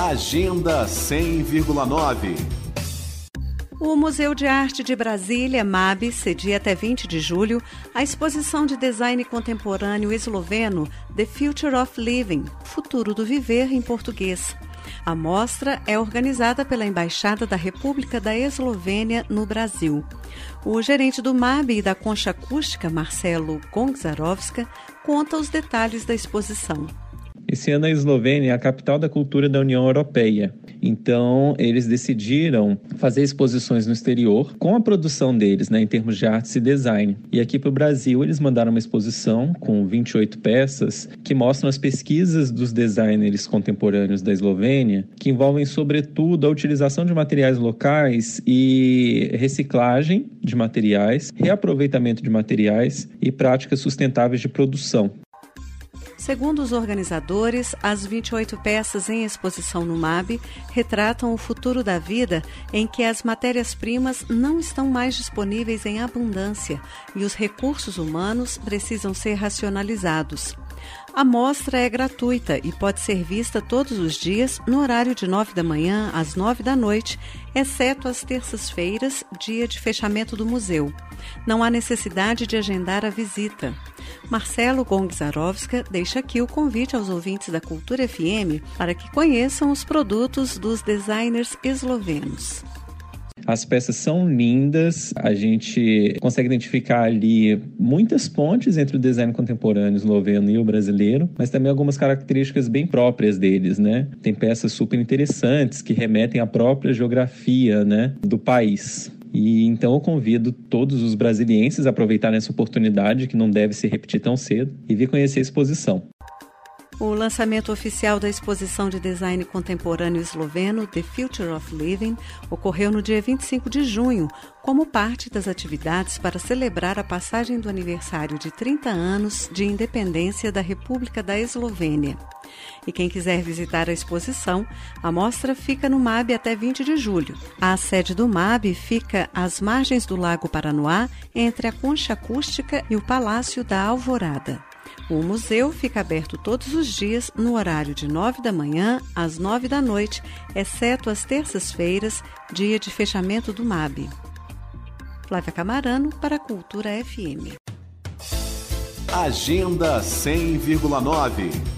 Agenda 100,9. O Museu de Arte de Brasília, MAB, cedia até 20 de julho a exposição de design contemporâneo esloveno The Future of Living Futuro do Viver em português. A mostra é organizada pela Embaixada da República da Eslovênia no Brasil. O gerente do MAB e da Concha Acústica, Marcelo Gongzarovska, conta os detalhes da exposição. Esse ano a Eslovênia é a capital da cultura da União Europeia. Então, eles decidiram fazer exposições no exterior com a produção deles, né, em termos de artes e design. E aqui para o Brasil, eles mandaram uma exposição com 28 peças que mostram as pesquisas dos designers contemporâneos da Eslovênia, que envolvem, sobretudo, a utilização de materiais locais e reciclagem de materiais, reaproveitamento de materiais e práticas sustentáveis de produção. Segundo os organizadores, as 28 peças em exposição no MAB retratam o futuro da vida em que as matérias-primas não estão mais disponíveis em abundância e os recursos humanos precisam ser racionalizados. A mostra é gratuita e pode ser vista todos os dias no horário de 9 da manhã às 9 da noite, exceto às terças-feiras, dia de fechamento do museu. Não há necessidade de agendar a visita. Marcelo Gongzarovska deixa aqui o convite aos ouvintes da Cultura FM para que conheçam os produtos dos designers eslovenos. As peças são lindas, a gente consegue identificar ali muitas pontes entre o design contemporâneo esloveno e o brasileiro, mas também algumas características bem próprias deles, né? Tem peças super interessantes que remetem à própria geografia, né, do país. E então eu convido todos os brasilienses a aproveitarem essa oportunidade, que não deve se repetir tão cedo, e vir conhecer a exposição. O lançamento oficial da exposição de design contemporâneo esloveno The Future of Living ocorreu no dia 25 de junho, como parte das atividades para celebrar a passagem do aniversário de 30 anos de independência da República da Eslovênia. E quem quiser visitar a exposição, a mostra fica no MAB até 20 de julho. A sede do MAB fica às margens do Lago Paranoá, entre a Concha Acústica e o Palácio da Alvorada. O museu fica aberto todos os dias no horário de 9 da manhã às 9 da noite, exceto às terças-feiras, dia de fechamento do MAB. Flávia Camarano para a Cultura FM. Agenda 100,9